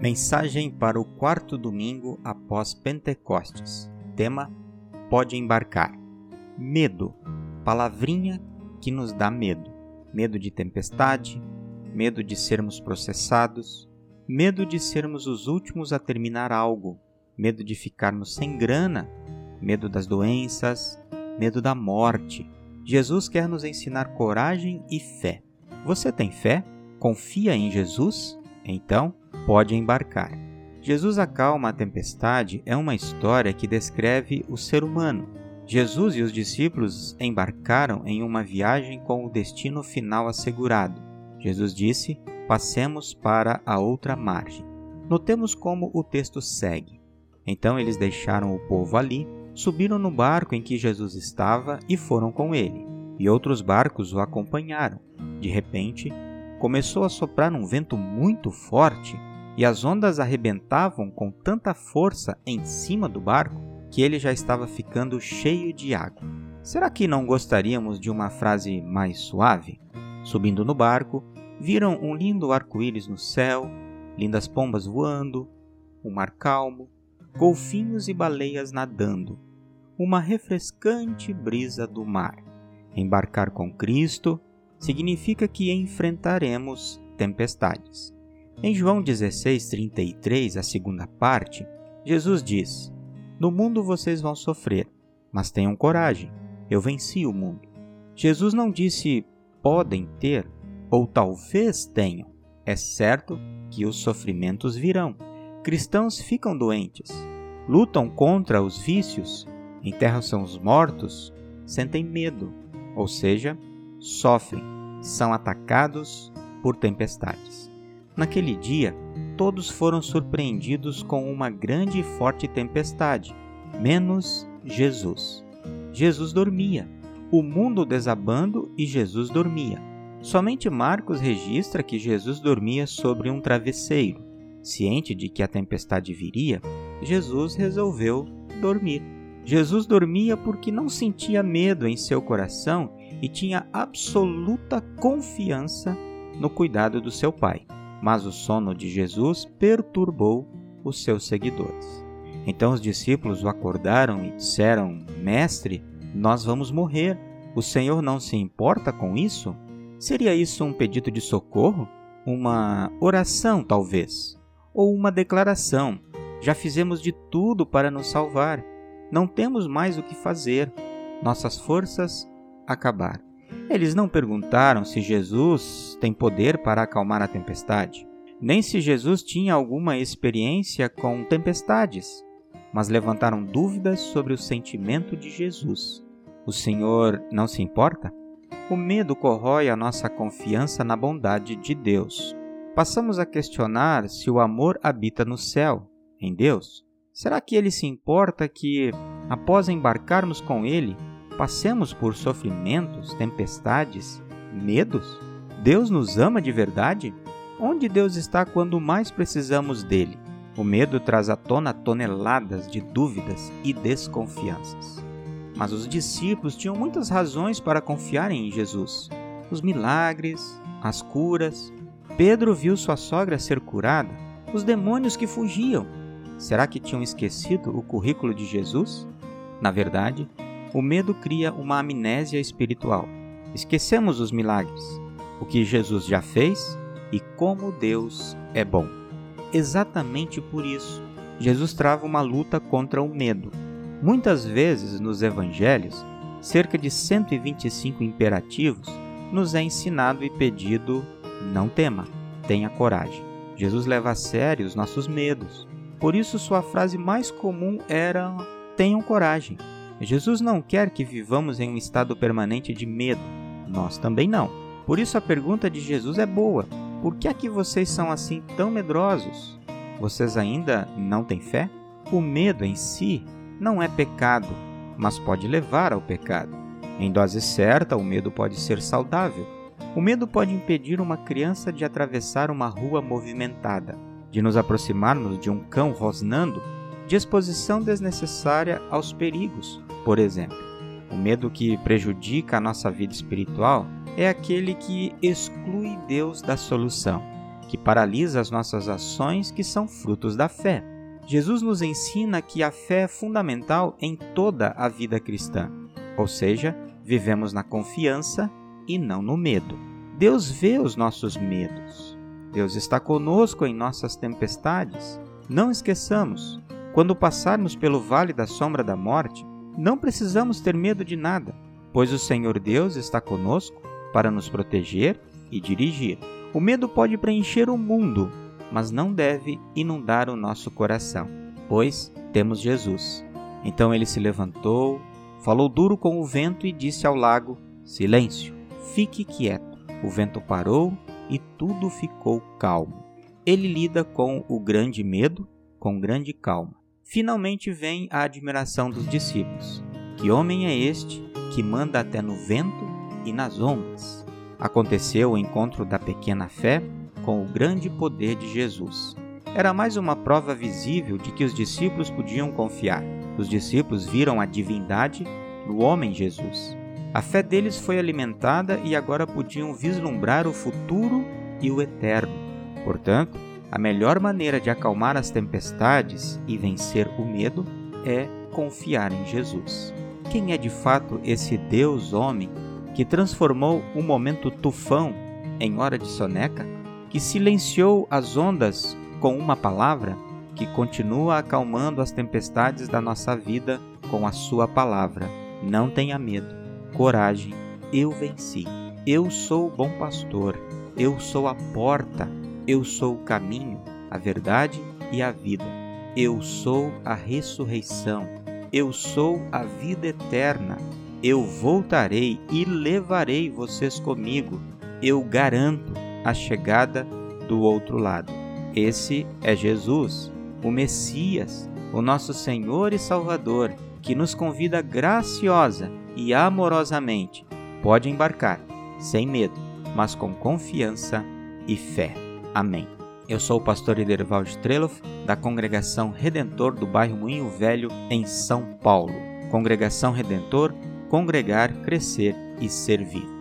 Mensagem para o quarto domingo após Pentecostes. Tema: Pode embarcar. Medo. Palavrinha que nos dá medo. Medo de tempestade, medo de sermos processados, medo de sermos os últimos a terminar algo, medo de ficarmos sem grana, medo das doenças, medo da morte. Jesus quer nos ensinar coragem e fé. Você tem fé? Confia em Jesus? Então, pode embarcar. Jesus acalma a tempestade é uma história que descreve o ser humano. Jesus e os discípulos embarcaram em uma viagem com o destino final assegurado. Jesus disse: Passemos para a outra margem. Notemos como o texto segue. Então eles deixaram o povo ali, subiram no barco em que Jesus estava e foram com ele. E outros barcos o acompanharam. De repente, começou a soprar um vento muito forte e as ondas arrebentavam com tanta força em cima do barco que ele já estava ficando cheio de água. Será que não gostaríamos de uma frase mais suave? Subindo no barco, viram um lindo arco-íris no céu, lindas pombas voando, um mar calmo, golfinhos e baleias nadando, uma refrescante brisa do mar. Embarcar com Cristo significa que enfrentaremos tempestades. Em João 16:33, a segunda parte, Jesus diz: No mundo vocês vão sofrer, mas tenham coragem, eu venci o mundo. Jesus não disse podem ter ou talvez tenham. É certo que os sofrimentos virão. Cristãos ficam doentes, lutam contra os vícios, enterram os mortos, sentem medo, ou seja, sofrem, são atacados por tempestades. Naquele dia, todos foram surpreendidos com uma grande e forte tempestade, menos Jesus. Jesus dormia, o mundo desabando e Jesus dormia. Somente Marcos registra que Jesus dormia sobre um travesseiro. Ciente de que a tempestade viria, Jesus resolveu dormir. Jesus dormia porque não sentia medo em seu coração e tinha absoluta confiança no cuidado do seu Pai. Mas o sono de Jesus perturbou os seus seguidores. Então os discípulos o acordaram e disseram: Mestre, nós vamos morrer. O Senhor não se importa com isso? Seria isso um pedido de socorro? Uma oração, talvez? Ou uma declaração? Já fizemos de tudo para nos salvar. Não temos mais o que fazer. Nossas forças acabaram. Eles não perguntaram se Jesus tem poder para acalmar a tempestade, nem se Jesus tinha alguma experiência com tempestades, mas levantaram dúvidas sobre o sentimento de Jesus. O Senhor não se importa? O medo corrói a nossa confiança na bondade de Deus. Passamos a questionar se o amor habita no céu, em Deus. Será que ele se importa que, após embarcarmos com ele, passemos por sofrimentos, tempestades, medos? Deus nos ama de verdade? Onde Deus está quando mais precisamos dele? O medo traz à tona toneladas de dúvidas e desconfianças. Mas os discípulos tinham muitas razões para confiarem em Jesus. Os milagres, as curas. Pedro viu sua sogra ser curada, os demônios que fugiam. Será que tinham esquecido o currículo de Jesus? Na verdade, o medo cria uma amnésia espiritual. Esquecemos os milagres, o que Jesus já fez e como Deus é bom. Exatamente por isso, Jesus trava uma luta contra o medo. Muitas vezes nos evangelhos, cerca de 125 imperativos nos é ensinado e pedido: não tema, tenha coragem. Jesus leva a sério os nossos medos. Por isso, sua frase mais comum era: tenham coragem. Jesus não quer que vivamos em um estado permanente de medo. Nós também não. Por isso a pergunta de Jesus é boa. Por que é que vocês são assim tão medrosos? Vocês ainda não têm fé? O medo em si não é pecado, mas pode levar ao pecado. Em dose certa, o medo pode ser saudável. O medo pode impedir uma criança de atravessar uma rua movimentada, de nos aproximarmos de um cão rosnando, de exposição desnecessária aos perigos, por exemplo. O medo que prejudica a nossa vida espiritual é aquele que exclui Deus da solução. que paralisa as nossas ações que são frutos da fé. Jesus nos ensina que a fé é fundamental em toda a vida cristã, ou seja, vivemos na confiança e não no medo. Deus vê os nossos medos. Deus está conosco em nossas tempestades. Não esqueçamos, quando passarmos pelo vale da sombra da morte, não precisamos ter medo de nada, pois o Senhor Deus está conosco para nos proteger e dirigir. O medo pode preencher o mundo, mas não deve inundar o nosso coração, pois temos Jesus. Então ele se levantou, falou duro com o vento e disse ao lago: Silêncio, fique quieto. O vento parou e tudo ficou calmo. Ele lida com o grande medo com grande calma. Finalmente vem a admiração dos discípulos. Que homem é este que manda até no vento e nas ondas? Aconteceu o encontro da pequena fé com o grande poder de Jesus. Era mais uma prova visível de que os discípulos podiam confiar. Os discípulos viram a divindade no homem Jesus. A fé deles foi alimentada e agora podiam vislumbrar o futuro e o eterno. Portanto, a melhor maneira de acalmar as tempestades e vencer o medo é confiar em Jesus. Quem é de fato esse Deus homem que transformou um momento tufão em hora de soneca? que silenciou as ondas com uma palavra, que continua acalmando as tempestades da nossa vida com a Sua palavra. Não tenha medo, coragem, eu venci. Eu sou o bom pastor, eu sou a porta, eu sou o caminho, a verdade e a vida. Eu sou a ressurreição, eu sou a vida eterna. Eu voltarei e levarei vocês comigo. Eu garanto a chegada do outro lado. Esse é Jesus, o Messias, o nosso Senhor e Salvador, que nos convida graciosa e amorosamente. Pode embarcar, sem medo, mas com confiança e fé. Amém. Eu sou o pastor Idervaldo Treloff, da Congregação Redentor do bairro Moinho Velho, em São Paulo. Congregação Redentor, congregar, crescer e servir.